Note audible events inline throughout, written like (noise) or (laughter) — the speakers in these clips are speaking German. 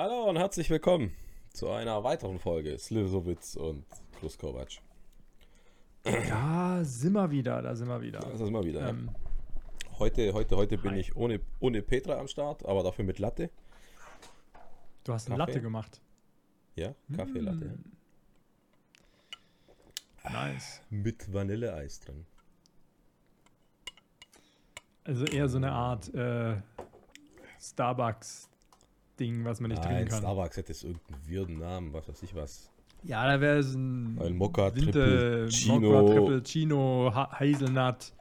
Hallo und herzlich willkommen zu einer weiteren Folge Slivovitz und Plus Kovac. Da sind wir wieder, da sind wir wieder. Das ist mal wieder. ja. Ähm, Heute, heute, heute bin ich ohne, ohne Petra am Start, aber dafür mit Latte. du hast eine? Latte gemacht. Ja, Kaffeelatte. Mm. Nice. Mit Vanilleeis drin. Also eher so eine Art äh, Starbucks-Ding, was man nicht Nein, trinken kann. Starbucks hätte es irgendeinen wirden Namen, was weiß ich was. Ja, da wäre es ein, Ein Mokka, Winter, Triple, Chino. Mokka, Triple, Chino, ha Hazelnut.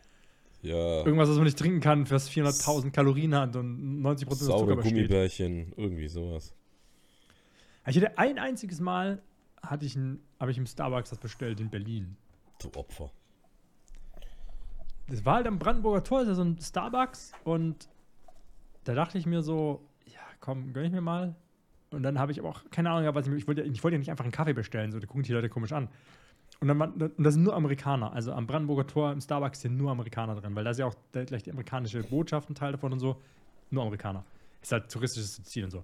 Ja, Irgendwas, was man nicht trinken kann, was 400.000 Kalorien hat und 90% des Zucker besteht. Gummibärchen, irgendwie sowas. Ich hatte ein einziges Mal, hatte ich ein, habe ich im Starbucks das bestellt in Berlin. Du Opfer. Das war halt am Brandenburger Tor, ist ja so ein Starbucks und da dachte ich mir so, komm, gönn ich mir mal. Und dann habe ich aber auch keine Ahnung, was ich, ich wollte. Ich wollte ja nicht einfach einen Kaffee bestellen, so, da gucken die Leute komisch an. Und dann und das sind nur Amerikaner. Also am Brandenburger Tor im Starbucks sind nur Amerikaner drin, weil da ist ja auch gleich die amerikanische Botschaft ein Teil davon und so. Nur Amerikaner. Ist halt touristisches Ziel und so.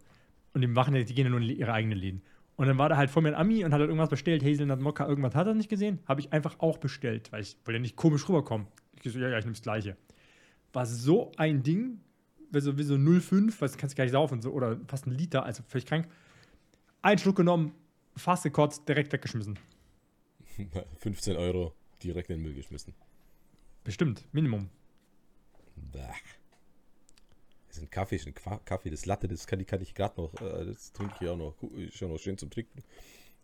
Und die machen die gehen ja nur in ihre eigenen Läden. Und dann war da halt vor mir ein Ami und hat halt irgendwas bestellt, Hazelnut Mokka, irgendwas hat er nicht gesehen. Habe ich einfach auch bestellt, weil ich wollte ja nicht komisch rüberkommen. Ich so, ja, ja, ich nehme das Gleiche. War so ein Ding, so, wie so 0,5, was kannst du gar nicht saufen, so, oder fast ein Liter, also völlig krank. Ein Schluck genommen, fast gekotzt, direkt weggeschmissen. (laughs) 15 Euro direkt in den Müll geschmissen. Bestimmt, Minimum. Bäh. Das ist ein Kaffee, ist ein Qua- Kaffee, das Latte, das kann, kann ich gerade noch, äh, das trinke ich auch noch, ist ja noch schön zum Trinken.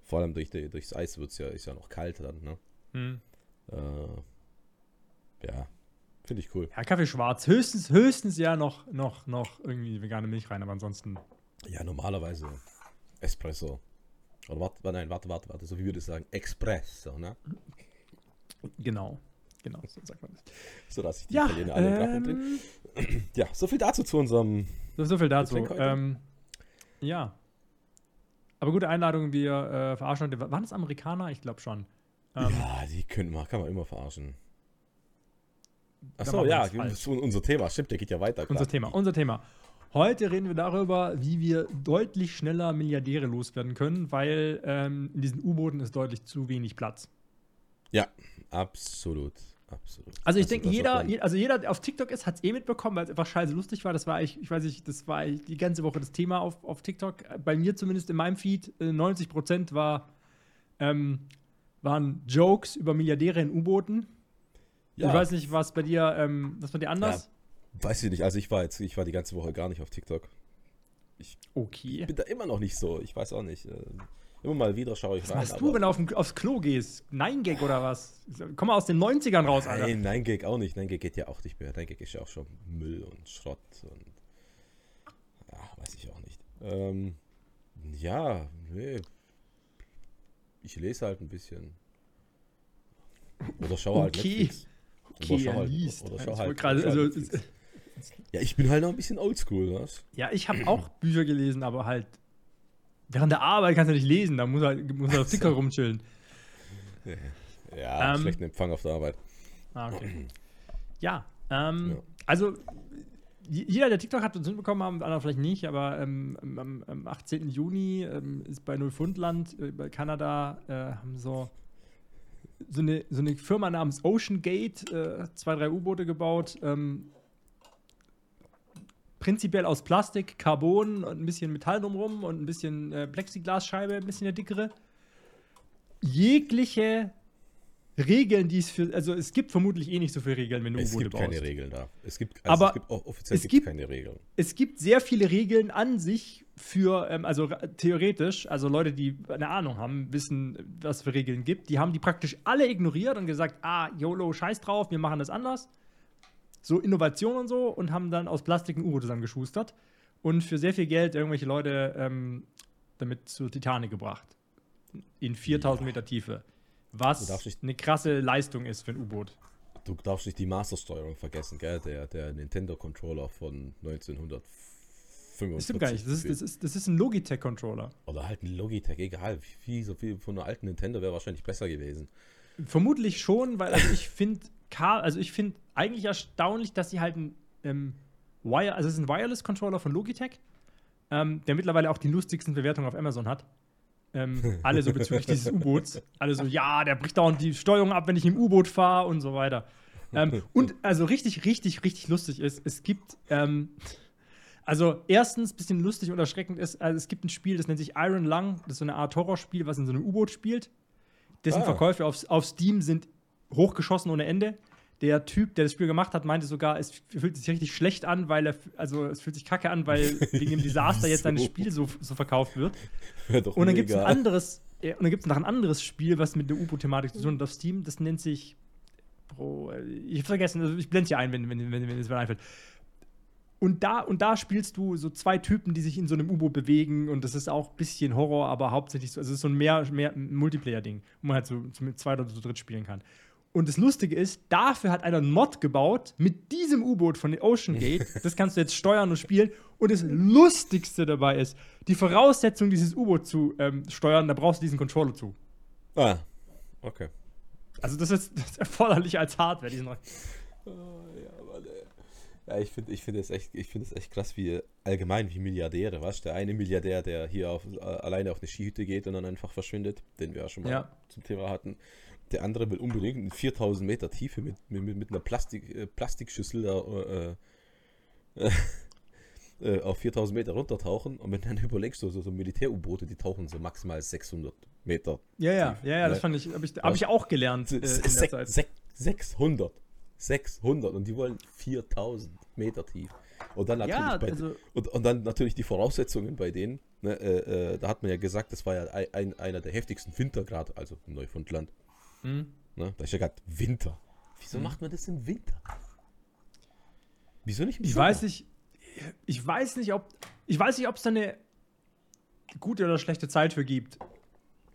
Vor allem durch die, durchs Eis wird's ja, ist ja noch kalt dann, ne? Hm. Äh, ja, finde ich cool. Ja, Kaffee schwarz. Höchstens, höchstens ja noch, noch, noch irgendwie vegane Milch rein, aber ansonsten. Ja, normalerweise Espresso. Oder warte, nein, warte, warte, warte, so wie wir das sagen, Espresso, ne? Genau. Genau, so sagt man das. So dass ich die Ja, Italiener alle ähm, Ja, so viel dazu zu unserem. so, so viel dazu. Ähm, ja. Aber gute Einladung, wir äh, verarschen heute. Waren das Amerikaner? Ich glaube schon. Ähm, ja, die können man, kann man immer verarschen. Achso, ja, das so unser Thema, stimmt, der geht ja weiter. Unser klar. Thema, unser Thema. Heute reden wir darüber, wie wir deutlich schneller Milliardäre loswerden können, weil ähm, in diesen U-Booten ist deutlich zu wenig Platz. Ja, absolut. Absolut. Also ich Das- denke, jeder, also jeder, der auf TikTok ist, hat es eh mitbekommen, weil es einfach scheiße lustig war. Das war ich, ich weiß nicht, das war ich die ganze Woche das Thema auf, auf TikTok. Bei mir zumindest in meinem Feed, äh, 90% war, ähm, waren Jokes über Milliardäre in U-Booten. Ja, Ich weiß nicht, was bei dir, ähm, was bei dir anders? Weiß ich nicht. Also ich war jetzt, ich war die ganze Woche gar nicht auf TikTok. Okay. Ich bin da immer noch nicht so. Ich weiß auch nicht. äh, Immer mal wieder schaue ich Was rein. machst du, wenn du auf, aufs Klo gehst? Nein Gag oder was? Komm mal aus den 90ern raus, Alter. Nein, nein Gag auch nicht. Nein Gag geht ja auch nicht mehr. Nein Gag ist ja auch schon Müll und Schrott und ja, weiß ich auch nicht. Ähm, ja, nee. Ich lese halt ein bisschen. Oder schaue halt Okay. Netflix. Er halt, liest. Oder schau halt, also, halt ja, ich bin halt noch ein bisschen oldschool, was? Ja, ich habe auch (clears throat) Bücher gelesen, aber halt während der Arbeit kannst du nicht lesen, da muss halt muss halt auf Ticker rumchillen. Ja, Ähm, schlechten Empfang auf der Arbeit. Ah, okay. (clears throat) Ja, ähm, Ja. also jeder, der TikTok hat, uns hinbekommen haben, andere vielleicht nicht, aber ähm, am, am 18. Juni ähm, ist bei Neufundland, äh, bei Kanada, äh, haben so, so, eine, so eine Firma namens Ocean Gate äh, zwei, drei U-Boote gebaut. Ähm, prinzipiell aus Plastik, Carbon und ein bisschen Metall drumherum und ein bisschen äh, Plexiglasscheibe, ein bisschen eine dickere. Jegliche Regeln, die es für, also es gibt vermutlich eh nicht so viele Regeln, wenn du Es U-Boote gibt baust. keine Regeln da. Es gibt, also Aber es gibt, offiziell es gibt- keine Regeln. Es gibt sehr viele Regeln an sich für, ähm, also theoretisch, also Leute, die eine Ahnung haben, wissen, was für Regeln gibt, die haben die praktisch alle ignoriert und gesagt, ah, YOLO, scheiß drauf, wir machen das anders. So Innovation und so und haben dann aus Plastik ein U-Boot zusammengeschustert und für sehr viel Geld irgendwelche Leute ähm, damit zur Titanic gebracht. In 4000 ja. Meter Tiefe. Was eine krasse Leistung ist für ein U-Boot. Du darfst nicht die Mastersteuerung vergessen, gell? Der, der Nintendo-Controller von 1950. 45. Stimmt gar nicht. Das ist, das ist, das ist ein Logitech-Controller. Oder halt ein Logitech, egal. Wie, so viel von einer alten Nintendo wäre wahrscheinlich besser gewesen. Vermutlich schon, weil also ich finde, also ich finde eigentlich erstaunlich, dass sie halt ein ähm, Wire, also es ist ein Wireless-Controller von Logitech, ähm, der mittlerweile auch die lustigsten Bewertungen auf Amazon hat. Ähm, (laughs) alle so bezüglich dieses U-Boots. Alle so, ja, der bricht dauernd die Steuerung ab, wenn ich im U-Boot fahre und so weiter. Ähm, und also richtig, richtig, richtig lustig ist, es gibt, ähm, also erstens, bisschen lustig und erschreckend ist, also es gibt ein Spiel, das nennt sich Iron Lung, das ist so eine Art Horrorspiel, was in so einem U-Boot spielt. Dessen Ah. Verkäufe auf, auf Steam sind hochgeschossen ohne Ende. Der Typ, der das Spiel gemacht hat, meinte sogar, es fühlt sich richtig schlecht an, weil er, also es fühlt sich kacke an, weil wegen dem (laughs) Desaster jetzt sein? Spiel so, so verkauft wird. Doch Und dann gibt es ein anderes, ja, und dann gibt es noch ein anderes Spiel, was mit der U-Boot-Thematik zu tun hat auf Steam. Das nennt sich, Bro, äh, ich hab vergessen, also ich blende hier ein, wenn, wenn, wenn, wenn es mir einfällt. Und da, und da spielst du so zwei Typen, die sich in so einem U-Boot bewegen und das ist auch ein bisschen Horror, aber hauptsächlich so, also es ist so ein mehr, mehr Multiplayer-Ding, wo man halt so, mit zwei oder so dritt spielen kann. Und das Lustige ist, dafür hat einer einen Mod gebaut mit diesem U-Boot von den Ocean (laughs) Gate. Das kannst du jetzt steuern und spielen. Und das Lustigste dabei ist, die Voraussetzung, dieses U-Boot zu ähm, steuern, da brauchst du diesen Controller zu. Ah, okay. Also das ist, das ist erforderlich als Hardware, diesen Oh, ja, Mann, ey. Ja, ich finde ich find es echt, ich find es echt krass, wie allgemein wie Milliardäre, was? Der eine Milliardär, der hier auf, äh, alleine auf eine Skihütte geht und dann einfach verschwindet, den wir ja schon mal Ja. zum Thema hatten. Der andere will unbedingt in 4000 Meter Tiefe mit, mit, mit- einer Plastik, äh, Plastikschüssel da, äh, äh, (laughs) äh, auf 4000 Meter runtertauchen. Und wenn du dann überlegst, so, so, so Militär-U-Boote, die tauchen so maximal 600 Meter. Ja, ja, tief, ja, ja, das ne? fand ich, habe ich, hab ich auch gelernt äh, in der Sech- Zeit. sech- 600. 600 und die wollen 4000 Meter tief. Und dann natürlich, Ja, also- und, und dann natürlich die Voraussetzungen bei denen. Ne, äh, äh, da hat man ja gesagt, das war ja ein, ein, einer der heftigsten Winter gerade, also in Neufundland. Hm. Ne, da ist ja gerade Winter. Wieso macht man das im Winter? Wieso nicht im Ich Sommer? weiß nicht, ich weiß nicht, ob, ich weiß nicht, ob es da eine gute oder schlechte Zeit für gibt.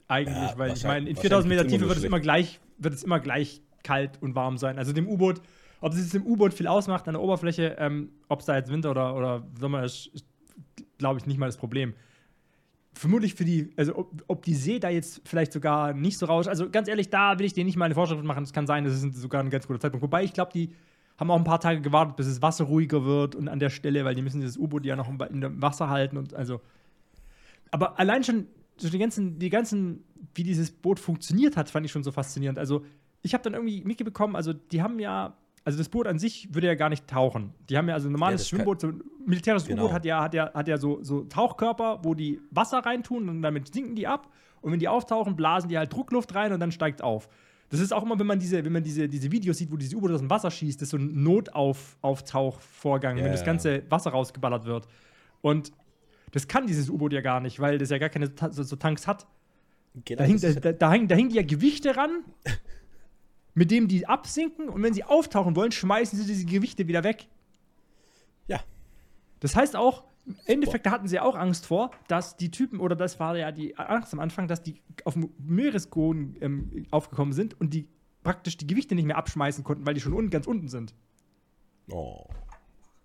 Eigentlich, Ja, weil ich meine, in wahrscheinlich 4000 Meter Tiefe wird es immer gleich, wird es immer gleich kalt und warm sein. Also dem U-Boot, ob es jetzt dem U-Boot viel ausmacht an der Oberfläche, ähm, ob es da jetzt Winter oder, oder Sommer ist, ist glaube ich, nicht mal das Problem. Vermutlich für die, also ob, ob die See da jetzt vielleicht sogar nicht so raus. Also ganz ehrlich, da will ich dir nicht mal eine Vorschrift machen. Es kann sein, das ist sogar ein ganz guter Zeitpunkt. Wobei ich glaube, die haben auch ein paar Tage gewartet, bis das Wasser ruhiger wird und an der Stelle, weil die müssen dieses U-Boot ja noch in dem Wasser halten und also. Aber allein schon so die ganzen, die ganzen, wie dieses Boot funktioniert hat, fand ich schon so faszinierend. Also ich habe dann irgendwie mitbekommen, also die haben ja, also das Boot an sich würde ja gar nicht tauchen. Die haben ja also ein normales kann- Schwimmboot, so ein militärisches Genau. U-Boot hat ja, hat ja, hat ja so, so Tauchkörper, wo die Wasser reintun und damit sinken die ab. Und wenn die auftauchen, blasen die halt Druckluft rein und dann steigt auf. Das ist auch immer, wenn man diese, wenn man diese, diese Videos sieht, wo dieses U-Boot aus dem Wasser schießt, das ist so ein Notauftauchvorgang, wenn Ja, das ja. ganze Wasser rausgeballert wird. Und das kann dieses U-Boot ja gar nicht, weil das ja gar keine so, so Tanks hat. Genau, Da, hing, da, ja- da, da, hängen, da hängen die ja Gewichte ran, (laughs) mit dem die absinken und wenn sie auftauchen wollen, schmeißen sie diese Gewichte wieder weg. ja, Das heißt auch, im Endeffekt, da hatten sie auch Angst vor, dass die Typen, oder das war ja die Angst am Anfang, dass die auf dem Meeresboden ähm, aufgekommen sind und die praktisch die Gewichte nicht mehr abschmeißen konnten, weil die schon unten, ganz unten sind. Oh.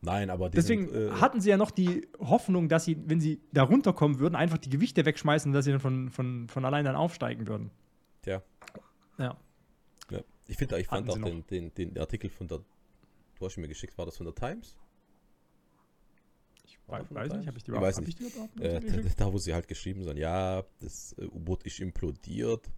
Nein, aber Deswegen sind, äh, hatten sie ja noch die Hoffnung, dass sie, wenn sie da runterkommen würden, einfach die Gewichte wegschmeißen, dass sie dann von, von, von allein dann aufsteigen würden. Tja. Ja. Ich finde, ich fand Hatten auch sie den, den, den Artikel von der, du hast ihn mir geschickt, war das von der Times? Ich War weiß, weiß nicht, habe ich die Ich überhaupt, weiß hab nicht. ich Äh, da, (laughs) da, wo sie halt geschrieben sind, ja, das äh, U-Boot ist implodiert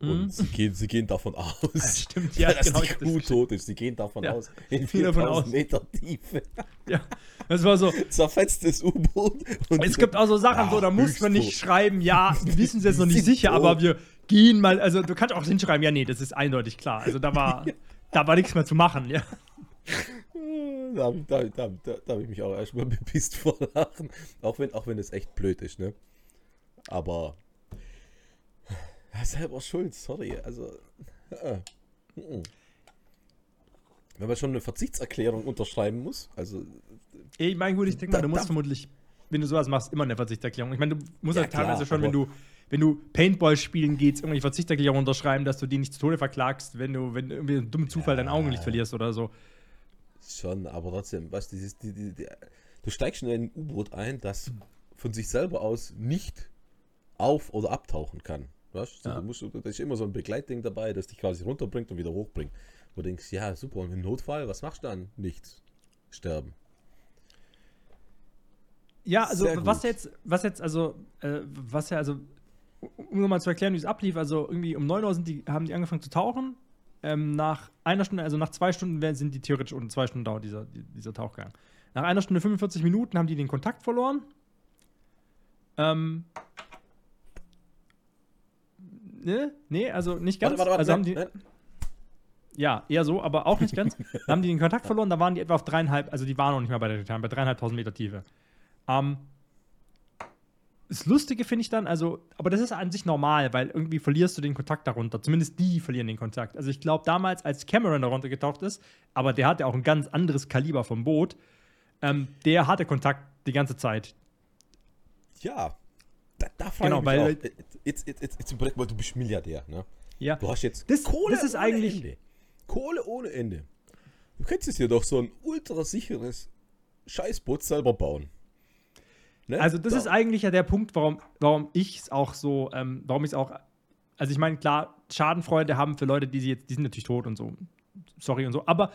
Mhm. und sie gehen, sie gehen davon aus, (laughs) Das stimmt, (laughs) ja, dass genau. die ich das Crew tot ist. Sie gehen davon Ja. aus, in Gehen davon 4000 aus. Meter Tiefe. Ja, das war so. Zerfetztes U-Boot. Es gibt auch so Sachen, so, da muss man nicht schreiben, ja, wir wissen es jetzt noch nicht sicher, tot. aber wir gehen mal, also du kannst auch hinschreiben, ja, nee, das ist eindeutig klar. Also da war, (laughs) da war nichts mehr zu machen, ja. (laughs) Da, da, da, da, habe ich mich auch erstmal (laughs) bepisst vor Lachen. Auch wenn, auch wenn es echt blöd ist, ne? Aber. Selber schuld, sorry. Also. äh. Wenn man schon eine Verzichtserklärung unterschreiben muss, also. Ich meine, gut, ich denke mal, Da- du musst vermutlich, wenn du sowas machst, immer eine Verzichterklärung. Ich meine, du musst Ja, halt teilweise klar, schon, wenn du, wenn du Paintball spielen gehst, irgendwelche Verzichterklärung unterschreiben, dass du die nicht zu Tode verklagst, wenn du, wenn du irgendwie einen dummen Zufall dein Augenlicht verlierst oder so. Schon, aber trotzdem, weißt du, dieses, die, die, die, du steigst in ein U-Boot ein, das von sich selber aus nicht auf- oder abtauchen kann. Weißt? du? Ja. Du musst, da ist immer so ein Begleitding dabei, das dich quasi runterbringt und wieder hochbringt. Wo du denkst, ja, super, und im Notfall, was machst du dann? Nichts. Sterben. Ja, also was jetzt, was jetzt, also, äh, was ja, also, um nochmal zu erklären, wie es ablief, also irgendwie um 9 Uhr sind die, haben die angefangen zu tauchen. Ähm, nach einer Stunde, also nach zwei Stunden sind die theoretisch, und zwei Stunden dauert dieser, die- dieser Tauchgang. Nach einer Stunde 45 Minuten haben die den Kontakt verloren. Ähm. Ne? Nee, also nicht ganz. Warte, warte, also haben die, ja, eher so, aber auch nicht ganz. (laughs) Haben die den Kontakt verloren, da waren die etwa auf dreieinhalb, also die waren noch nicht mal bei der Titan, bei dreieinhalbtausend Meter Tiefe. Ähm, das Lustige finde ich dann, also, aber das ist an sich normal, weil irgendwie verlierst du den Kontakt darunter. Zumindest die verlieren den Kontakt. Also ich glaube, damals, als Cameron darunter getaucht ist, aber der hatte auch ein ganz anderes Kaliber vom Boot, ähm, der hatte Kontakt die ganze Zeit. Ja. Da, da Genau, ich weil- auch. Jetzt, jetzt, jetzt, jetzt überleg mal, du bist Milliardär, ne? Ja. Du hast jetzt Das- das ist ohne eigentlich- Ende. Kohle ohne Ende. Du könntest dir doch so ein ultra sicheres Scheißboot selber bauen. Ne? Also das Da- ist eigentlich ja der Punkt, warum, warum ich es auch so, ähm, warum ich es auch, also ich meine, klar, Schadenfreude haben für Leute, die sie jetzt, die sind natürlich tot und so, sorry und so, aber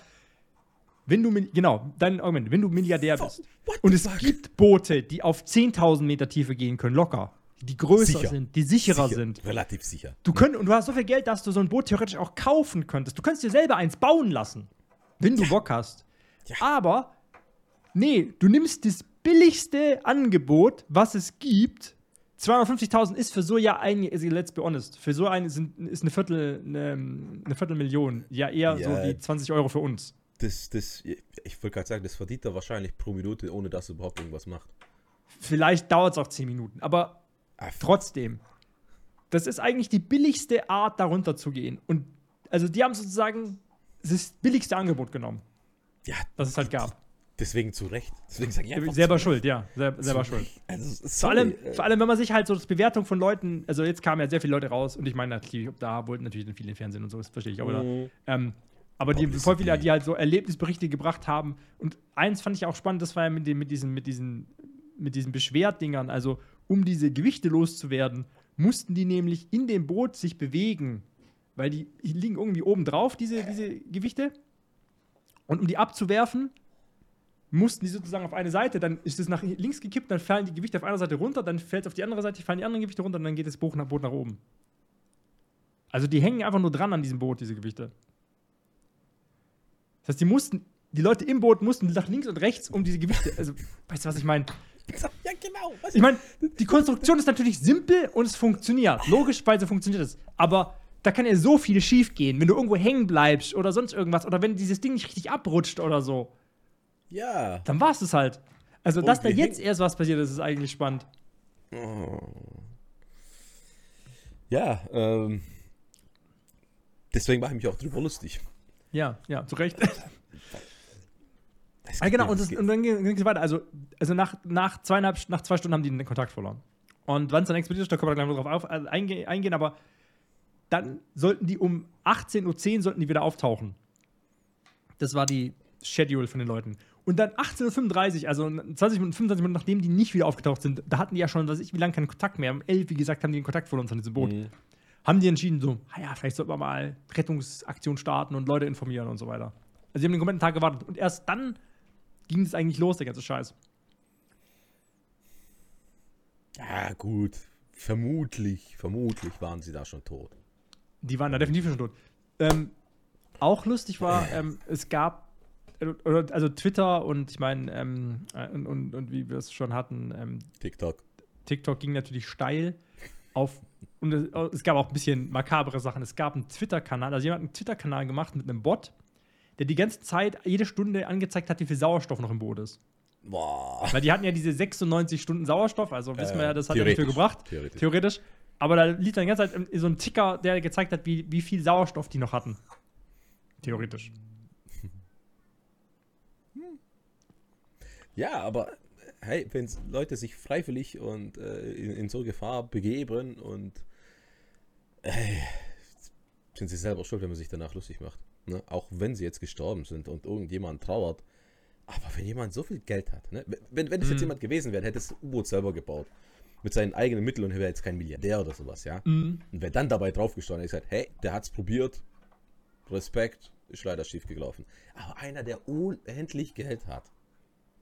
wenn du, genau, dein Argument, wenn du Milliardär bist What und es fuck? gibt Boote, die auf 10.000 Meter Tiefe gehen können, locker, die größer Sicher. sind, die sicherer Sicher, sind, Relativ sicher. du könnt, und du hast so viel Geld, dass du so ein Boot theoretisch auch kaufen könntest, du könntest dir selber eins bauen lassen, wenn du Bock hast, Ja. aber Nee, du nimmst das billigste Angebot, was es gibt. 250.000 ist für so ja ein, also let's be honest, für so ein sind, ist eine Viertel, eine, eine Viertelmillion. Ja, eher so Ja. wie 20 Euro für uns. Das, das, ich wollte gerade sagen, das verdient er wahrscheinlich pro Minute, ohne dass er überhaupt irgendwas macht. Vielleicht dauert es auch 10 Minuten, aber Ah, trotzdem. Das ist eigentlich die billigste Art, darunter zu gehen. Und also die haben sozusagen das billigste Angebot genommen, Ja, das es halt gab. Deswegen zu Recht. Deswegen sage ich einfach selber schuld, ja. Sel selber schuld. Also, Vor allem, äh, vor allem, wenn man sich halt so das Bewertung von Leuten, also jetzt kamen ja sehr viele Leute raus und ich meine natürlich, da wollten natürlich dann viele Fernsehen und so, das verstehe ich, aber, Mhm. ähm, aber die Publicity. voll viele, die halt so Erlebnisberichte gebracht haben und eins fand ich auch spannend, das war ja mit, den, mit diesen, mit diesen, mit diesen Beschwerdingern, also um diese Gewichte loszuwerden, mussten die nämlich in dem Boot sich bewegen, weil die liegen irgendwie oben drauf, diese, diese Gewichte und um die abzuwerfen, mussten die sozusagen auf eine Seite, dann ist es nach links gekippt, dann fallen die Gewichte auf einer Seite runter, dann fällt es auf die andere Seite, fallen die anderen Gewichte runter und dann geht das Boot nach, Boot nach oben. Also die hängen einfach nur dran an diesem Boot, diese Gewichte. Das heißt, die mussten, die Leute im Boot mussten nach links und rechts um diese Gewichte, also, weißt du, was ich meine? Ja, genau. Was Ich meine, die Konstruktion ist natürlich simpel und es funktioniert. Logischerweise funktioniert es. Aber da kann ja so viel schief gehen, wenn du irgendwo hängen bleibst oder sonst irgendwas oder wenn dieses Ding nicht richtig abrutscht oder so. Ja. Dann war es das halt. Also, Und dass da jetzt erst was passiert ist, ist eigentlich spannend. Ja, ähm. Deswegen mache ich mich auch drüber lustig. Ja, ja, zu Recht. (laughs) Ah, genau, und, das, und dann ging es weiter. Also, also nach, nach zweieinhalb, nach zwei Stunden haben die den Kontakt verloren. Und wann es dann explodiert ist, da können wir gleich noch drauf auf, also einge, eingehen, aber dann sollten die um 18.10 Uhr sollten die wieder auftauchen. Das war die Schedule von den Leuten. Und dann 18.35 Uhr, also 20 Minuten, 25 Minuten, nachdem die nicht wieder aufgetaucht sind, da hatten die ja schon, weiß ich, wie lange keinen Kontakt mehr. Um 11, wie gesagt, haben die den Kontakt verloren von diesem Boot. Mhm. Haben die entschieden, so, ah ja, vielleicht sollten wir mal Rettungsaktion starten und Leute informieren und so weiter. Also, die haben den kompletten Tag gewartet. Und erst dann ging es eigentlich los, der ganze Scheiß. Ja, gut. Vermutlich, vermutlich waren sie da schon tot. Die waren da definitiv schon tot. Ähm, auch lustig war, ähm, es gab, äh, also Twitter und ich meine, ähm, äh, und, und, und wie wir es schon hatten, ähm, TikTok. TikTok ging natürlich steil auf. Und es, es gab auch ein bisschen makabere Sachen. Es gab einen Twitter-Kanal, also jemand hat einen Twitter-Kanal gemacht mit einem Bot, der die ganze Zeit, jede Stunde angezeigt hat, wie viel Sauerstoff noch im Boot ist. Boah. Weil die hatten ja diese 96 Stunden Sauerstoff, also wissen wir Äh, ja, das hat ja nicht viel gebracht. theoretisch. Theoretisch. Aber da lief dann die ganze Zeit so ein Ticker, der gezeigt hat, wie, wie viel Sauerstoff die noch hatten. Theoretisch. Ja, aber hey, wenn Leute sich freiwillig und äh, in, in so Gefahr begeben und äh, sind sie selber schuld, wenn man sich danach lustig macht. Ne? Auch wenn sie jetzt gestorben sind und irgendjemand trauert. Aber wenn jemand so viel Geld hat, ne? wenn, wenn es jetzt Mhm. jemand gewesen wäre, hätte das U-Boot selber gebaut. Mit seinen eigenen Mitteln und wäre jetzt kein Milliardär oder sowas, ja. Mhm. Und wäre dann dabei draufgestanden und gesagt, hey, der hat's probiert, Respekt, ist leider schief gelaufen. Aber einer, der unendlich Geld hat,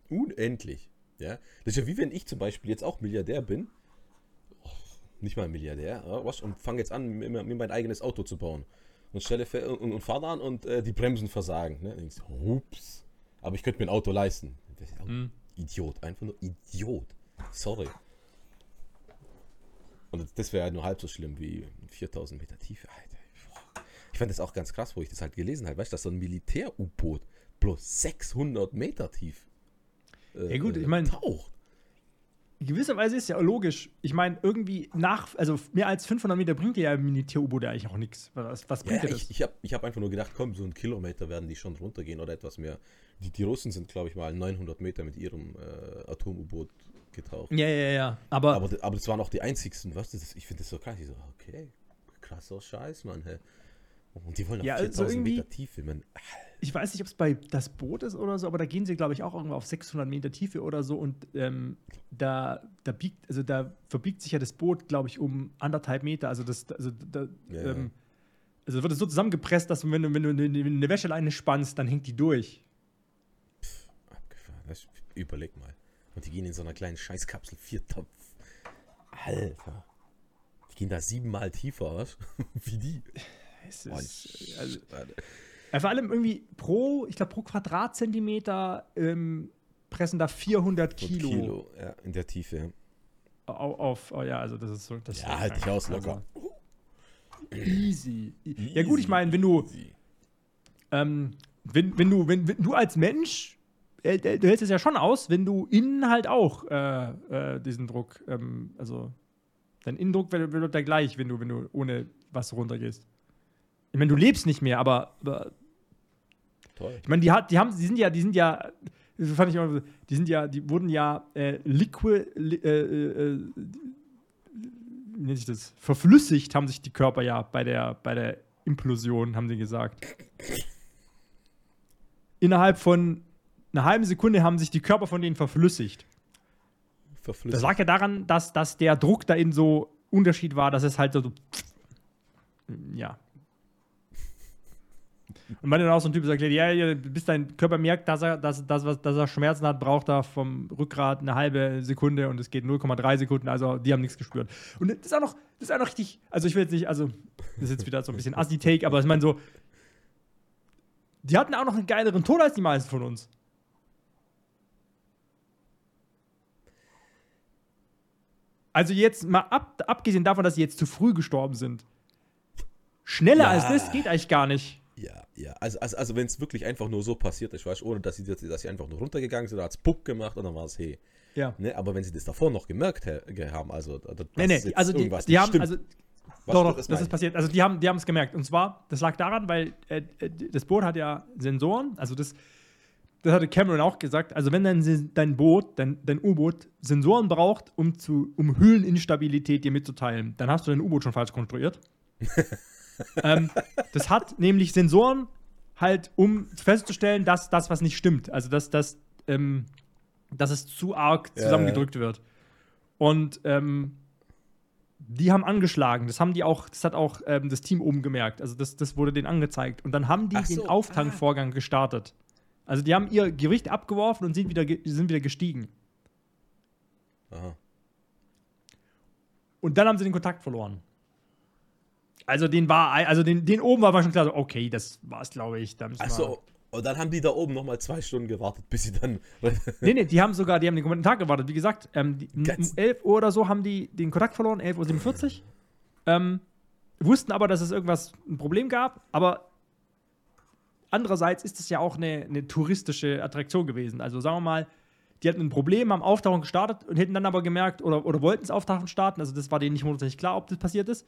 unendlich, Ja, das ist ja wie wenn ich zum Beispiel jetzt auch Milliardär bin. Oh, nicht mal Milliardär, was, und fange jetzt an, mir, mir mein eigenes Auto zu bauen. Und stelle und, und fahre an und äh, die Bremsen versagen. Ne? Denkst, ups. Aber ich könnte mir ein Auto leisten. Das ist auch Hm. Idiot, einfach nur Idiot. Sorry. Und das wäre ja nur halb so schlimm wie 4000 Meter Tiefe. Alter. Ich fand das auch ganz krass, wo ich das halt gelesen habe. Weißt du, dass so ein Militär-U-Boot bloß 600 Meter tief äh, Ja gut, äh, ich mein- taucht. In gewisser Weise ist ja logisch. Ich meine, irgendwie nach, also mehr als 500 Meter bringt dir ja ein Militär-U-Boot ja eigentlich auch nichts. Was, was Ja, bringt dir ich das? ich habe ich hab einfach nur gedacht, komm, so einen Kilometer werden die schon runtergehen oder etwas mehr. Die, die Russen sind, glaube ich, mal 900 Meter mit ihrem äh, Atom-U-Boot getaucht. Ja, ja, ja. Aber, Aber, aber das waren auch die einzigsten, du, das, ich finde das so krass. Ich so, okay, krasser Scheiß, Mann. Hä? Und die wollen auf Ja, also 4000 irgendwie- Meter Tiefe. Man, ich weiß nicht, ob es bei das Boot ist oder so, aber da gehen sie, glaube ich, auch irgendwo auf 600 Meter Tiefe oder so und ähm, da, da biegt, also da verbiegt sich ja das Boot, glaube ich, um anderthalb Meter. Also das, also da, Ja, ähm, also wird es so zusammengepresst, dass wenn du, wenn du eine, eine Wäscheleine spannst, dann hängt die durch. abgefahren. Das, überleg mal. Und die gehen in so einer kleinen Scheißkapsel, vier Topf. Alter. Die gehen da siebenmal tiefer, was? (laughs) Wie die. Es ist, also, Alter. Ja, vor allem irgendwie pro, ich glaube, pro Quadratzentimeter ähm, pressen da 400 Und Kilo, Kilo, ja, in der Tiefe. Auf, auf, oh ja, also das ist so. Das Ja, halt dich aus, locker. Also, easy. Ja gut, ich meine, wenn du, Easy. ähm, wenn, wenn du, wenn, wenn du als Mensch, äh, äh, du hältst es ja schon aus, wenn du innen halt auch äh, äh, diesen Druck, ähm, also dein Innendruck wird, wird der gleich, wenn du, wenn du ohne was runtergehst. Ich meine, du lebst nicht mehr, aber, aber Toll. Ich meine, die, hat, die haben, die sind ja, die sind ja, das fand ich immer, die sind ja, die wurden ja äh, liquid, li, äh, äh, wie nennt sich das? Verflüssigt haben sich die Körper ja bei der, bei der Implosion, haben sie gesagt. Innerhalb von einer halben Sekunde haben sich die Körper von denen verflüssigt. Das Verflüssigt. lag ja daran, dass, dass der Druck da in so Unterschied war, dass es halt so, so ja. Und wenn dann auch so ein Typ sagt, ja, bis dein Körper merkt, dass er, dass, dass, was- dass er Schmerzen hat, braucht er vom Rückgrat eine halbe Sekunde und es geht 0,3 Sekunden, also die haben nichts gespürt. Und das ist auch noch, das ist auch noch richtig, also ich will jetzt nicht, also das ist jetzt wieder so ein bisschen Assi-Take, aber ich meine so, die hatten auch noch einen geileren Tod als die meisten von uns. Also jetzt mal ab, abgesehen davon, dass sie jetzt zu früh gestorben sind. Schneller Ja. als das geht eigentlich gar nicht. Ja, ja. Also, also, also wenn es wirklich einfach nur so passiert ist, weißt du, ohne dass sie, dass sie einfach nur runtergegangen sind, hat es Puck gemacht und dann war es hey. Ja. Ne? Aber wenn sie das davor noch gemerkt haben, also da- da- dass Nee, nee, also die, die haben, stimmt. also, Was doch, doch, das das ist passiert. Also die haben die es gemerkt. Und zwar, das lag daran, weil äh, äh, das Boot hat ja Sensoren, also das, das hatte Cameron auch gesagt, also wenn dein, dein Boot, dein, dein U-Boot Sensoren braucht, um, zu, um Höhleninstabilität dir mitzuteilen, dann hast du dein U-Boot schon falsch konstruiert. (laughs) ähm, das hat nämlich Sensoren halt, um festzustellen, dass das, was nicht stimmt, also dass, dass, ähm, dass es zu arg Ja, zusammengedrückt wird. Und ähm, die haben angeschlagen. Das haben die auch, das hat auch ähm, das Team oben gemerkt. Also das, das wurde denen angezeigt. Und dann haben die so, den Auftankvorgang gestartet. Also die haben ihr Gewicht abgeworfen und sind wieder, sind wieder gestiegen. Aha. Und dann haben sie den Kontakt verloren. Also den war, also den, den oben war schon klar, so, okay, das war's, glaube ich. Da Achso, und dann haben die da oben nochmal zwei Stunden gewartet, bis sie dann. (laughs) Nee, nee, die haben sogar, die haben den kompletten Tag gewartet. Wie gesagt, ähm, die, um Ganz- 11 Uhr oder so haben die den Kontakt verloren, 11.47 Uhr. Ähm, wussten aber, dass es irgendwas, ein Problem gab, aber andererseits ist es ja auch eine, eine touristische Attraktion gewesen. Also sagen wir mal, die hatten ein Problem, haben Auftauchen gestartet und hätten dann aber gemerkt, oder, oder wollten es Auftauchen starten, also das war denen nicht hundertprozentig klar, ob das passiert ist.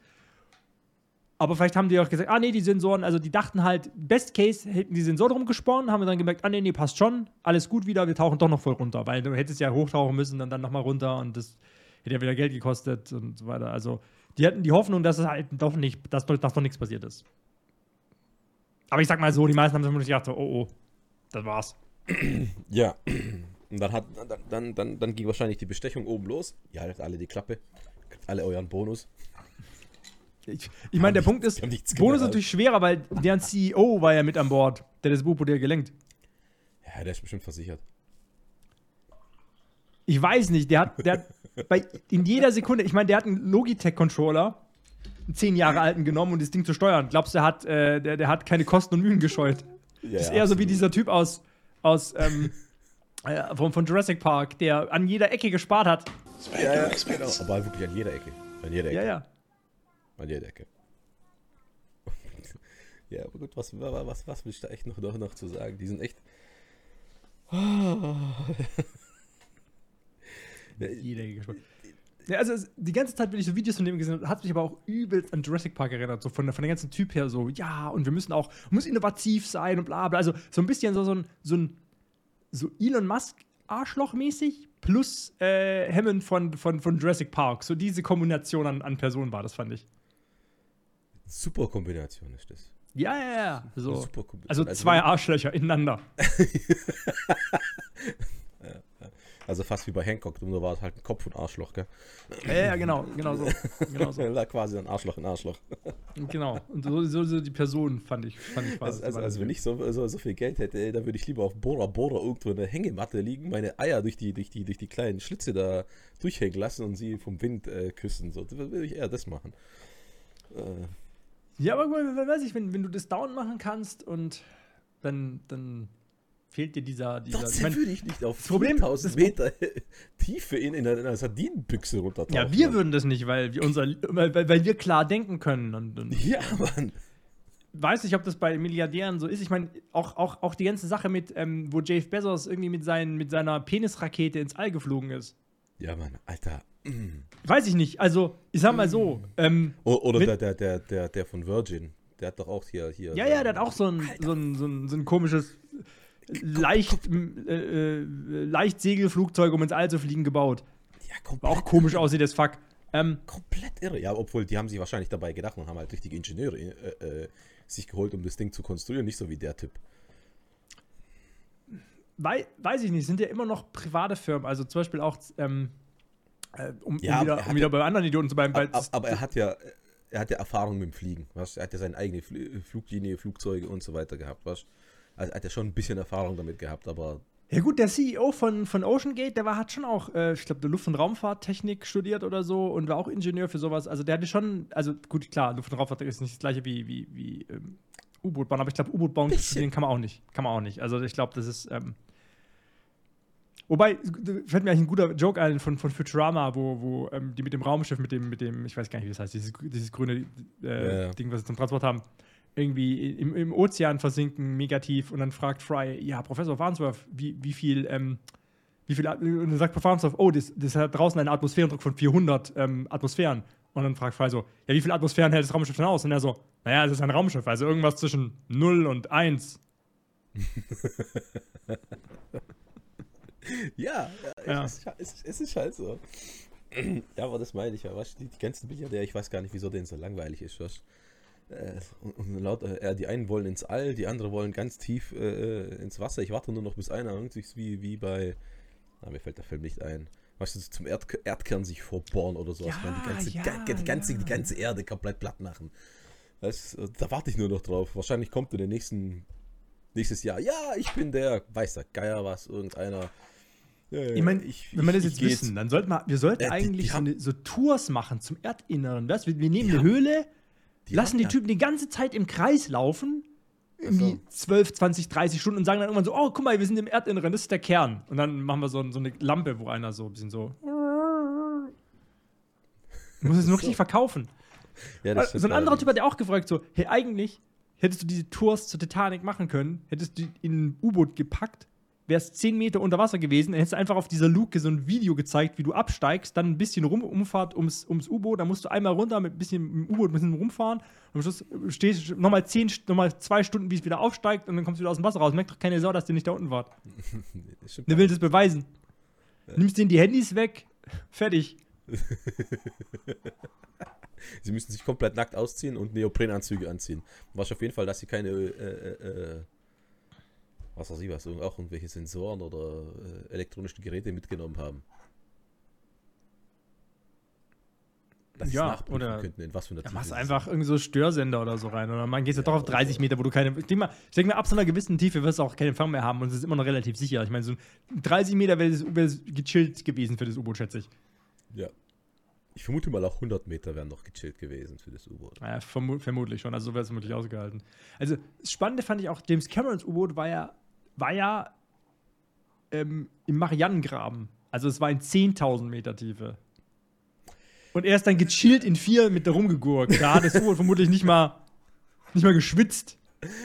Aber vielleicht haben die auch gesagt, ah nee, die Sensoren, also die dachten halt, best case hätten die Sensoren rumgesponnen, haben dann gemerkt, ah nee, nee, passt schon, alles gut wieder, wir tauchen doch noch voll runter, weil du hättest ja hochtauchen müssen und dann nochmal runter und das hätte ja wieder Geld gekostet und so weiter. Also die hatten die Hoffnung, dass es halt doch nicht, dass, doch- dass doch nichts passiert ist. Aber ich sag mal so, die meisten haben sich gedacht, so, oh oh, das war's. (clears throat) Ja. (clears throat) Und dann, hat, dann, dann, dann, dann ging wahrscheinlich die Bestechung oben los. Ihr haltet alle die Klappe. Kriegt alle euren Bonus. Ich, ich meine, der Punkt ist, nichts Bonus ist natürlich schwerer, weil deren CEO war ja mit an Bord, der das U-Boot ja gelenkt. Ja, der ist bestimmt versichert. Ich weiß nicht, der hat, der hat (laughs) bei, in jeder Sekunde, ich meine, der hat einen Logitech-Controller, einen zehn Jahre alten genommen, um das Ding zu steuern. Glaubst du, der hat, äh, der, der hat keine Kosten und Mühen gescheut? Ja, das ist eher so wie absolut. dieser Typ aus, aus ähm, (laughs) äh, von, von Jurassic Park, der an jeder Ecke gespart hat. Ja, ja, genau. Aber wirklich an jeder Ecke. An jeder Ecke. Ja, ja. An jeder Ecke. (laughs) ja, aber gut, was, was, was will ich da echt noch, noch, noch zu sagen? Die sind echt. Ja, (laughs) Jeder gespart. Ja, also es- die ganze Zeit, wenn ich so Videos von dem gesehen habe, hat mich aber auch übelst an Jurassic Park erinnert. So von, der- von der ganzen Typ her, so, ja, und wir müssen auch, muss innovativ sein und bla bla. Also so ein bisschen so, so ein, so ein so Elon Musk Arschloch-mäßig plus äh, Hammond von, von, von Jurassic Park. So diese Kombination an, an Personen war das, fand ich. Super Kombination ist das. Ja, ja, ja. So. Super Kombination. Also Also zwei Arschlöcher ineinander. (laughs) Also fast wie bei Hancock, nur war es halt ein Kopf und Arschloch, gell? Ja, ja, genau, genau so. Genau so. (laughs) Da quasi ein Arschloch in Arschloch. (laughs) Genau. Und so, so, so die Person fand ich, fand ich Also, also, also wenn ich so, so, so viel Geld hätte, ey, dann würde ich lieber auf Bora Bora irgendwo in der Hängematte liegen, meine Eier durch die, durch die, durch die kleinen Schlitze da durchhängen lassen und sie vom Wind äh, küssen. So, würde ich eher das machen. Äh, Ja, aber we- we- weiß ich, wenn, wenn du das down machen kannst und dann, dann fehlt dir dieser. dieser ich trotzdem mein, würde ich nicht auf das Problem- 4000 das Pro- Meter (laughs) Tiefe in, in, einer, in einer Sardinenbüchse runtertauchen. ja, wir würden das nicht, weil wir, unser, weil, weil wir klar denken können. Und, und Ja, Mann. weiß nicht, ob das bei Milliardären so ist. Ich meine, auch, auch, auch die ganze Sache mit, ähm, wo Jeff Bezos irgendwie mit, seinen, mit seiner Penisrakete ins All geflogen ist. Ja, Mann, Alter. Weiß ich nicht. Also, ich sag mal so. Ähm, Oder der, der, der, der, der von Virgin. Der hat doch auch hier. hier ja, ja, der hat auch so ein, so ein, so ein, so ein komisches, leicht, äh, äh, leicht Segelflugzeug, um ins All zu fliegen, gebaut. Ja, War komplett, auch komisch aussieht, das Fuck. Ähm, komplett irre. Ja, obwohl die haben sich wahrscheinlich dabei gedacht und haben halt richtige Ingenieure äh, äh, sich geholt, um das Ding zu konstruieren. Nicht so wie der Typ. wei weiß ich nicht, sind ja immer noch private Firmen. Also zum Beispiel auch, ähm, äh, um, Ja, um, wieder, er um wieder ja- bei anderen Idioten zu bleiben. Aber, das- aber er hat ja. Er hat ja Erfahrung mit dem Fliegen, weißt? Er hat ja seine eigene Fl Fluglinie, Flugzeuge und so weiter gehabt, weißt? Also er hat ja schon ein bisschen Erfahrung damit gehabt, aber Ja gut, der CEO von, von OceanGate, der war, hat schon auch, äh, ich glaube, Luft- und Raumfahrttechnik studiert oder so und war auch Ingenieur für sowas. Also der hatte schon, also gut, klar, Luft- und Raumfahrt ist nicht das gleiche wie, wie, wie ähm, U-Boot bauen, aber ich glaube, U-Boot bauen studieren kann man auch nicht. Kann man auch nicht. Also ich glaube, das ist, ähm, Wobei, fällt mir eigentlich ein guter Joke ein von, von Futurama, wo, wo ähm, die mit dem Raumschiff, mit dem, mit dem, ich weiß gar nicht, wie das heißt, dieses, dieses grüne äh, ja. Ding, was sie zum Transport haben, irgendwie im, im Ozean versinken, negativ. Und dann fragt Fry, ja, Professor Farnsworth, wie, wie viel, ähm, wie viel, und dann sagt Farnsworth, oh, das, das hat draußen einen Atmosphärendruck von 400 ähm, Atmosphären. Und dann fragt Fry so, ja, wie viele Atmosphären hält das Raumschiff denn aus? Und er so, naja, es ist ein Raumschiff, also irgendwas zwischen 0 und 1. (laughs) ja, Ja. Es, ist, es, ist halt so. Ja, aber das meine ich ja, weißt die, die ganzen Milliardäre, ich weiß gar nicht, wieso denen so langweilig ist, weißt. Äh, und, und laut, äh, die einen wollen ins All, die anderen wollen ganz tief äh, ins Wasser. Ich warte nur noch, bis einer irgendwie wie, wie bei. Na, mir fällt der Film nicht ein. Weißt du, zum Erd Erdkern sich vorbohren oder sowas. Ja, die, ganze, ja, ga- die, ganze, ja. die ganze Erde komplett platt machen. Das, äh, da warte ich nur noch drauf. Wahrscheinlich kommt in den nächsten nächstes Jahr. Ja, ich bin der, weiß der Geier was, irgendeiner. Äh, Ich meine, wenn wir das jetzt wissen, dann sollten wir, wir sollten Äh, eigentlich die so, eine, so Tours machen zum Erdinneren. Weißt? Wir, wir nehmen eine haben- Höhle, die lassen die Typen die ganze Zeit im Kreis laufen, irgendwie 12, 20, 30 Stunden und sagen dann irgendwann so, oh, guck mal, wir sind im Erdinneren, das ist der Kern. Und dann machen wir so, so eine Lampe, wo einer so ein bisschen so... (laughs) Du musst es nur So. richtig verkaufen. Ja, so ein anderer Typ hat ja auch gefragt, so, hey, eigentlich hättest du diese Tours zur Titanic machen können, hättest du in ein U-Boot gepackt, wärst 10 Meter unter Wasser gewesen, dann hättest du einfach auf dieser Luke so ein Video gezeigt, wie du absteigst, dann ein bisschen rum, Umfahrt ums, ums U-Boot, dann musst du einmal runter mit ein bisschen U-Boot ein bisschen rumfahren, und am Schluss stehst du nochmal zehn, nochmal zwei Stunden, wie es wieder aufsteigt, und dann kommst du wieder aus dem Wasser raus. Merkt doch keine Sau, dass der nicht da unten war. Das stimmt Der will das beweisen. Nimmst denen die Handys weg, fertig. (laughs) Sie müssen sich komplett nackt ausziehen und Neoprenanzüge anziehen. Was auf jeden Fall, dass sie keine, äh, äh, äh, was weiß ich was, auch irgendwelche Sensoren oder äh, elektronischen Geräte mitgenommen haben. dass Ja, ja, oder- könnten, in was für einer Tiefe machst einfach irgendwie so Störsender oder so rein. Oder man geht ja doch auf oder 30 so. Meter, wo du keine. Ich denke mal, ich denk mal, ab so einer gewissen Tiefe wirst du auch keinen Empfang mehr haben und es ist immer noch relativ sicher. Ich meine, so 30 Meter wäre es gechillt gewesen für das U-Boot, schätze ich. Ja. Ich vermute mal auch 100 Meter wären noch gechillt gewesen für das U-Boot. Naja, vermu vermutlich schon. Also so wäre es vermutlich ausgehalten. Also das Spannende fand ich auch, James Camerons U-Boot war ja, war ja ähm, im Marianengraben. Also es war in 10.000 Meter Tiefe. Und er ist dann gechillt in vier mit da rumgegurkt. Da hat U-Boot vermutlich nicht mal, nicht mal geschwitzt.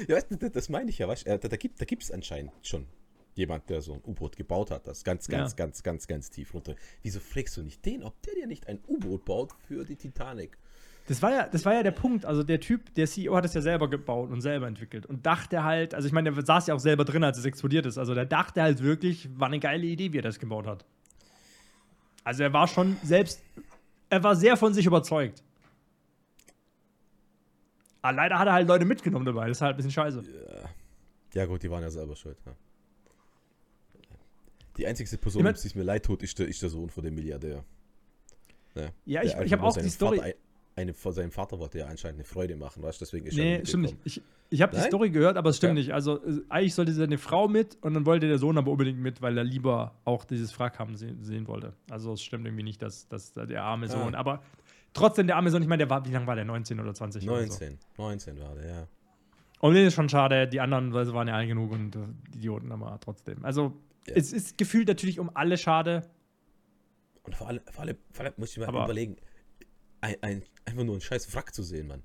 Ja, weißt du, das- meine ich ja, weißt du, äh, da, da gibt es gibt's anscheinend schon jemand, der so ein U-Boot gebaut hat, das ganz, ganz, Ja. ganz, ganz, ganz tief runter. Wieso fragst du nicht den, ob der dir nicht ein U-Boot baut für die Titanic? Das war, ja, das war ja der Punkt. Also der Typ, der CEO hat es ja selber gebaut und selber entwickelt. Und dachte halt, also ich meine, der saß ja auch selber drin, als es explodiert ist. Also der dachte halt wirklich, war eine geile Idee, wie er das gebaut hat. Also er war schon selbst, er war sehr von sich überzeugt. Aber leider hat er halt Leute mitgenommen dabei. Das ist halt ein bisschen scheiße. Ja gut, die waren ja selber schuld. Ja. Die einzigste Person, Ich mein- die es mir leid tut, ist der, ist der Sohn von dem Milliardär. Ne? Ja, ich, ich habe auch die Story. Vater, eine, von seinem Vater wollte ja anscheinend eine Freude machen, weißt du? Deswegen ist Nee, er stimmt nicht. Ich, ich habe die? Story gehört, aber es stimmt Ja. nicht. Also äh, eigentlich sollte seine Frau mit und dann wollte der Sohn aber unbedingt mit, weil er lieber auch dieses Wrack haben sehen, sehen wollte. Also es stimmt irgendwie nicht, dass, dass da der arme Sohn. Ah. Aber trotzdem der arme Sohn, ich meine, der war, wie lange war der? 19 oder 20? Oder so. 19, 19 war der, ja. Und das ist schon schade, die anderen waren ja alt genug und äh, die Idioten aber trotzdem. Also Ja. es ist gefühlt natürlich um alle schade. Und vor allem, vor allem, vor allem muss ich mir Aber- überlegen, ein, ein, einfach nur ein scheiß Wrack zu sehen, Mann.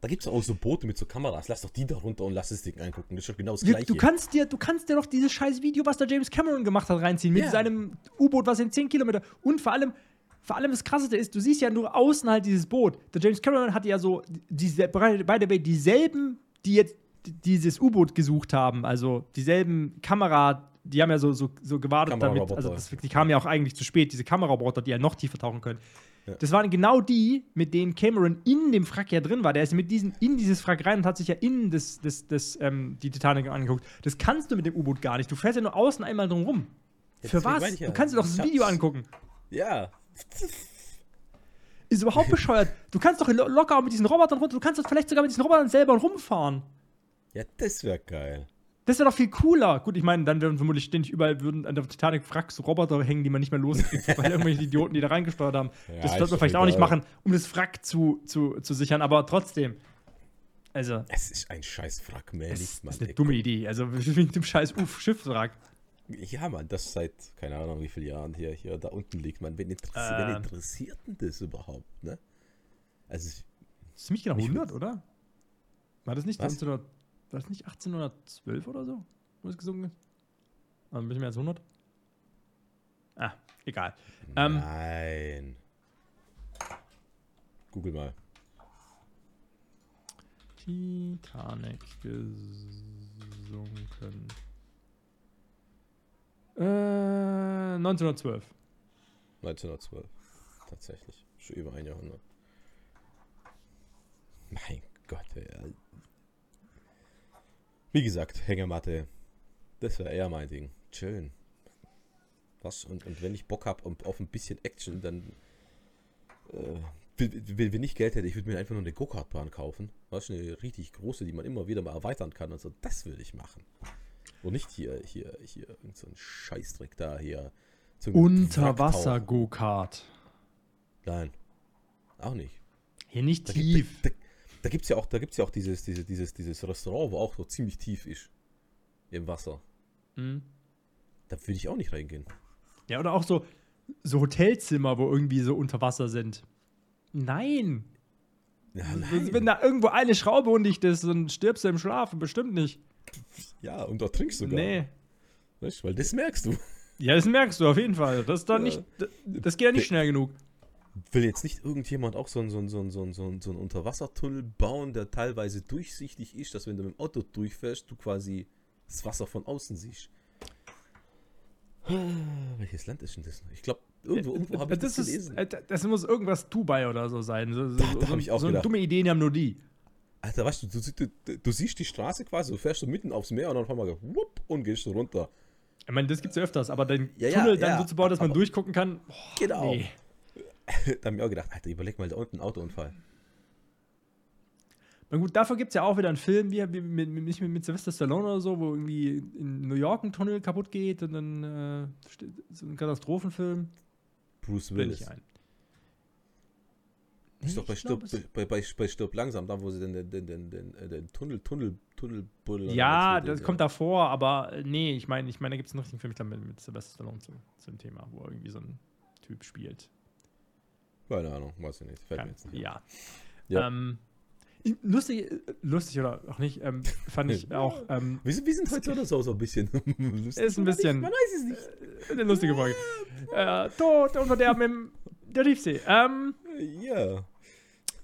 Da gibt es auch so Boote mit so Kameras. Lass doch die da runter und lass es Ding angucken. Das ist doch genau das Gleiche. du, kannst dir, du kannst dir doch dieses scheiß Video, was der James Cameron gemacht hat, reinziehen. Mit Ja. seinem U-Boot, was in 10 Kilometer. Und vor allem, vor allem das Krasseste ist, du siehst ja nur außen halt dieses Boot. Der James Cameron hatte ja so, diese, by the way, dieselben, die jetzt dieses U-Boot gesucht haben. Also dieselben Kamera, die haben ja so, so, so gewartet damit. Also das, die kamen ja auch eigentlich zu spät, diese Kameraroboter, die ja noch tiefer tauchen können. Ja. Das waren genau die, mit denen Cameron in dem Wrack ja drin war. Der ist mit diesen in dieses Wrack rein und hat sich ja innen das, das, das, ähm, die Titanic angeguckt. Das kannst du mit dem U-Boot gar nicht. Du fährst ja nur außen einmal drum rum. Für was? ja, du kannst dir doch das Video angucken. Ja. Ist überhaupt (laughs) bescheuert. Du kannst doch lo- locker auch mit diesen Robotern runter. Du kannst doch vielleicht sogar mit diesen Robotern selber rumfahren. Ja, das wäre geil. Das wäre doch viel cooler. Gut, ich meine, dann würden vermutlich ständig überall würden an der Titanic Wrack so Roboter hängen, die man nicht mehr loskriegt, (laughs) weil irgendwelche Idioten, die da reingesteuert haben. Ja, das wird man vielleicht auch nicht machen, um das Wrack zu, zu, zu sichern, aber trotzdem. Also, Es ist ein scheiß Wrack, mehr das ist eine ey, dumme. Idee. Also, (laughs) wegen dem scheiß Uff Schiffswrack. Ja, Mann, das seit, keine Ahnung, wie viele Jahren hier, hier da unten liegt, Mann. Wen, interessi wen Ähm. interessiert denn das überhaupt, ne? Also, Das ist ziemlich genau Mich 100, würd's- oder? War das nicht, Was? 1900, war das nicht 1812 oder so, wo das gesungen ist? Also ein bisschen mehr als 100? Ah, egal. Ähm, nein. Google mal. Titanic gesunken. Äh, 1912. 1912. Tatsächlich. Schon über ein Jahrhundert. Mein Gott, ey. Wie gesagt, Hängematte. Das wäre eher mein Ding. Chillen. Was? Und, und wenn ich Bock habe auf ein bisschen Action, dann. Äh, wenn ich Geld hätte, ich würde mir einfach nur eine Go-Kart-Bahn kaufen. Weißt du, eine richtig große, die man immer wieder mal erweitern kann und so. Das würde ich machen. Und nicht hier, hier, hier, irgend so ein Scheißdreck da hier. zum Unterwasser Wracktauchen. Go-Kart. Nein. Auch nicht. Hier nicht Da, tief. gibt- da, da, gibt es ja auch, da gibt's ja auch dieses, dieses, dieses, dieses Restaurant, wo auch so ziemlich tief ist. Im Wasser. Hm. Da würde ich auch nicht reingehen. Ja, oder auch so, so Hotelzimmer, wo irgendwie so unter Wasser sind. Nein. Ja, Wenn da irgendwo eine Schraube undicht ist, dann stirbst du im Schlaf. Bestimmt nicht. ja, und da trinkst du sogar. Nee. Weißt, du, weil das merkst du. Ja, das merkst du auf jeden Fall. Das ist dann Ja. nicht, das- das geht ja nicht schnell genug. Will jetzt nicht irgendjemand auch so einen so einen- so einen- so einen- so einen- so einen Unterwassertunnel bauen, der teilweise durchsichtig ist, dass wenn du mit dem Auto durchfährst, du quasi das Wasser von außen siehst. (sighs) Welches Land ist denn das? Ich glaube, irgendwo, irgendwo habe ich das, das, gelesen. ist, äh, das muss irgendwas Dubai oder so sein. So, so, Da- da so, ich auch so gedacht. dumme Ideen haben nur die. Alter, weißt du, du, du, du siehst die Straße quasi, du fährst so mitten aufs Meer und dann auf einmal wupp, und gehst du runter. Ich meine, das gibt's ja öfters, aber den Ja, ja, Tunnel dann ja, so zu bauen, dass man aber- durchgucken kann, boah, Genau. nee. Da habe ich auch gedacht, Alter, überleg mal, da unten ein Autounfall. Na gut, dafür gibt es ja auch wieder einen Film, wie, wie mit, mit, nicht mit, mit Sylvester Stallone oder so, wo irgendwie in New York ein Tunnel kaputt geht und dann äh, so ein Katastrophenfilm. Bruce Will Willis. ich ein. Ist doch bei Stirb, bei, bei, bei Stirb langsam, da wo sie den, den, den, den, den, äh, den Tunnel, Tunnel, Tunnelbuddel. Ja, das kommt davor, aber äh, nee, ich meine, ich meine, da gibt es einen richtigen Film, ich glaube, mit, mit Sylvester Stallone zu, zu dem Thema, wo irgendwie so ein Typ spielt. Keine Ahnung, weiß ich nicht. Fällt mir jetzt nicht. ja. Ja. Ähm, lustig, äh, lustig oder auch nicht, ähm, fand ich (laughs) auch. Ähm, Wir sind, wir sind heute oder so, so ein bisschen. (laughs) lustig. Ist ein bisschen- Man weiß es nicht. eine lustige Folge. Äh, Tod und Verderben im der Tiefsee. Ähm, Ja.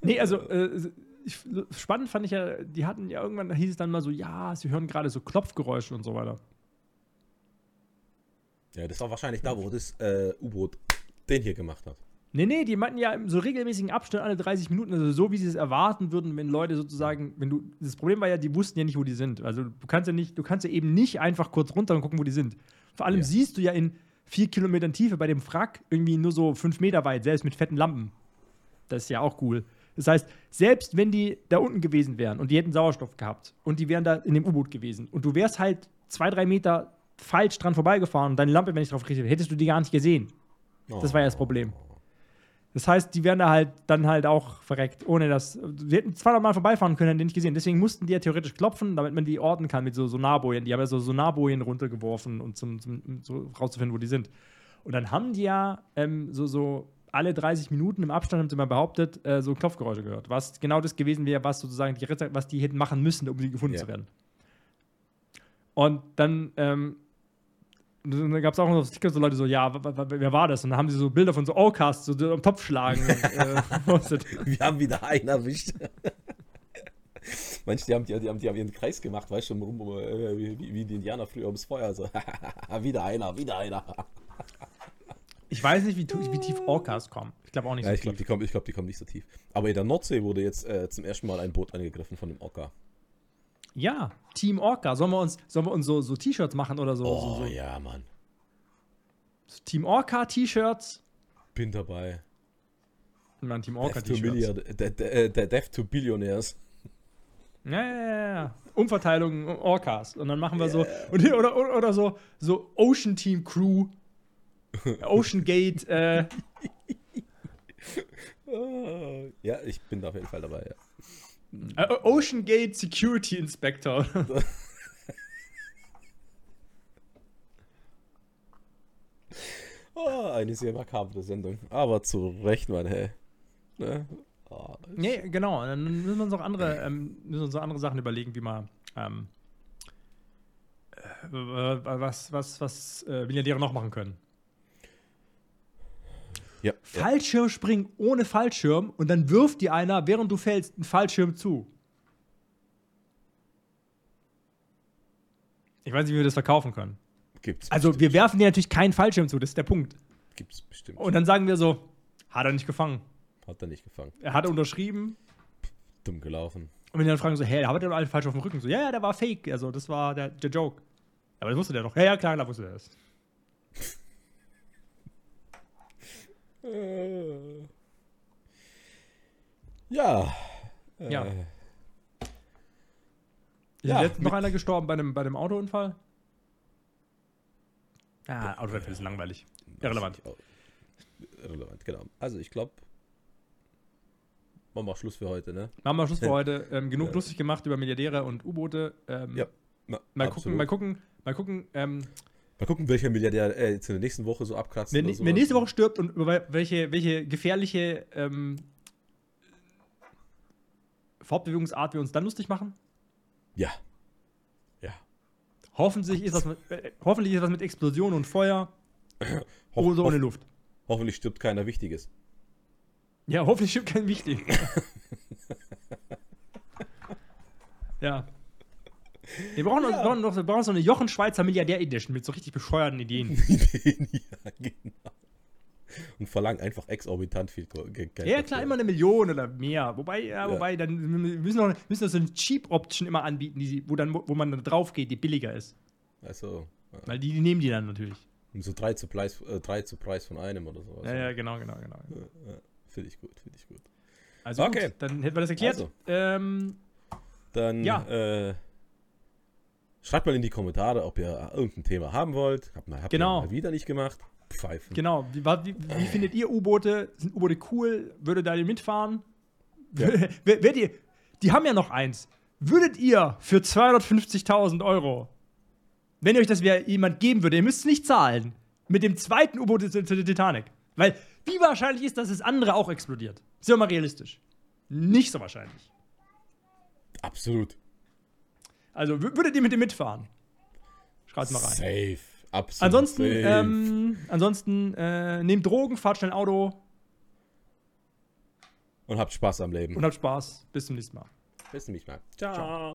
nee, also äh, ich, spannend fand ich ja, die hatten ja irgendwann, da hieß es dann mal so, ja, sie hören gerade so Klopfgeräusche und so weiter. Ja, das war wahrscheinlich da, wo das äh, U-Boot den hier gemacht hat. Nee, nee, die meinten ja im so regelmäßigen Abstand alle 30 Minuten, also so wie sie es erwarten würden, wenn Leute sozusagen, wenn du, das Problem war ja, die wussten ja nicht, wo die sind. Also du kannst ja nicht, du kannst ja eben nicht einfach kurz runter und gucken, wo die sind. Vor allem Ja. siehst du ja in vier Kilometern Tiefe bei dem Wrack irgendwie nur so fünf Meter weit, selbst mit fetten Lampen. Das ist ja auch cool. Das heißt, selbst wenn die da unten gewesen wären und die hätten Sauerstoff gehabt und die wären da in dem U-Boot gewesen und du wärst halt zwei, drei Meter falsch dran vorbeigefahren und deine Lampe wäre nicht drauf gerichtet, hättest du die gar nicht gesehen. Das war ja das Problem. Das heißt, die wären da halt dann halt auch verreckt, ohne dass. Sie hätten 200 Mal vorbeifahren können, hätten die nicht gesehen. Deswegen mussten die ja theoretisch klopfen, damit man die orten kann mit so Sonarbojen. Die haben ja so Sonarbojen runtergeworfen, um zum, zum, um so rauszufinden, wo die sind. Und dann haben die ja ähm, so, so alle 30 Minuten im Abstand, haben sie mal behauptet, äh, so Klopfgeräusche gehört. Was genau das gewesen wäre, was sozusagen die Ritter, was die hätten machen müssen, um sie gefunden Ja. zu werden. Und dann ähm, und dann gab es auch noch auf Sticker so Leute so, ja, wer war das? Und dann haben sie so Bilder von so Allcasts, so am Topf schlagen. (laughs) und, äh. (laughs) Wir haben wieder einen erwischt. (laughs) Manche, die haben, die, die, haben, die haben ihren Kreis gemacht, weißt du, rum, rum, äh, wie, wie die Indianer früher ums Feuer. So, wieder einer, wieder einer. ich weiß nicht, wie, wie tief Allcasts kommen. Ich glaube auch nicht Ja, so ich glaube, tief. die, kommen- ich glaub, die kommen nicht so tief. Aber in der Nordsee wurde jetzt äh, zum ersten Mal ein Boot angegriffen von dem Orca. Ja, Team Orca. Sollen wir uns, sollen wir uns so, so T-Shirts machen oder so? Oh, so, so, ja, Mann. Team Orca T-Shirts? Bin dabei. Dann Team Orca T-Shirts. Milliard, der, der, der Death to Billionaires. Ja, ja, ja, ja. Umverteilung Orcas. Und dann machen wir so, und, oder, oder, oder so, so Ocean Team Crew, (laughs) Ocean Gate, äh, (laughs) Ja, ich bin da auf jeden Fall dabei, ja. Äh, Ocean Gate Security Inspector. Oh, (laughs) eine sehr makabre Sendung. Aber zu Recht, Mann, hey. Ne? Ah, nee, genau. Dann müssen wir uns auch andere, ähm, müssen uns auch andere Sachen überlegen, wie man, ähm, äh, was, was, was äh, Milliardäre noch machen können. Ja, ja. Fallschirmspringen ohne Fallschirm und dann wirft dir einer, während du fällst, einen Fallschirm zu. Ich weiß nicht, wie wir das verkaufen können. Gibt's Also, wir werfen dir natürlich keinen Fallschirm zu, das ist der Punkt. Gibt's bestimmt. Und dann sagen wir so, hat er nicht gefangen. Hat er nicht gefangen. Er hat unterschrieben. Dumm gelaufen. Und wenn die dann fragen so, hey, da hat er doch alle falsch auf dem Rücken. So, ja, ja, der war fake. Also, das war der, der Joke. Aber das wusste der doch. Ja, ja, klar, klar wusste der das. Äh. Ja. Ja. Äh, Ist Ja, jetzt noch einer gestorben bei einem, bei einem Autounfall? Ah, Autounfall ist langweilig. Irrelevant. Irrelevant, genau. Also ich glaube, machen wir Schluss für heute, ne? Machen wir Schluss für (laughs) heute. Ähm, genug Ja. lustig gemacht über Milliardäre und U-Boote. Ähm, Ja, Na, Mal absolut. gucken, mal gucken, mal gucken. Ähm, Mal gucken, welcher Milliardär äh, jetzt in der nächsten Woche so abkratzt. wenn, wenn nächste Woche stirbt und über welche, welche gefährliche ähm, Fortbewegungsart wir uns dann lustig machen. Ja. Ja. Hoffentlich ist was mit, äh, hoffentlich ist was mit Explosion und Feuer (coughs) Hoff, oder ohne Luft. hoffentlich stirbt keiner Wichtiges. Ja, hoffentlich stimmt kein wichtig. (laughs) ja. Wir brauchen, noch, Ja. wir brauchen, noch, wir brauchen so eine Jochen Schweizer Milliardär-Edition mit so richtig bescheuerten Ideen. (laughs) ja, genau. Und verlangen einfach exorbitant viel Geld. Ja, klar, immer eine Million oder mehr. Wobei, ja, Ja. wobei, dann müssen wir müssen wir so eine Cheap-Option immer anbieten, die, wo, dann, wo man dann drauf geht, die billiger ist. Also, ja. Weil die, die nehmen die dann natürlich. So drei zu, Preis, äh, drei zu Preis von einem oder sowas. Ja, ja, genau, genau, genau. Finde ich gut, finde ich gut. Also Okay. gut, dann hätten wir das erklärt. Also. Ähm, Dann Ja. äh, schreibt mal in die Kommentare, ob ihr irgendein Thema haben wollt. Habt mal, habt Genau. ihr mal wieder nicht gemacht. Pfeifen. genau, wie, wie, wie findet ihr U-Boote? Sind U-Boote cool? Würdet ihr mitfahren? Ja. (laughs) Wer- Werdet ihr, die haben ja noch eins. Würdet ihr für 250.000 Euro, wenn euch das jemand geben würde, ihr müsst es nicht zahlen, mit dem zweiten U-Boot zu zu der Titanic? Weil, wie wahrscheinlich ist, dass das andere auch explodiert? Sind wir mal realistisch. Nicht so wahrscheinlich. Absolut. Also, wür- würdet ihr mit dem mitfahren? Schreibt mal rein. Safe. Absolut. Ansonsten, safe. ähm, ansonsten äh, nehmt Drogen, fahrt schnell Auto Und habt Spaß am Leben. und habt Spaß. Bis zum nächsten Mal. Bis zum nächsten Mal. Ciao.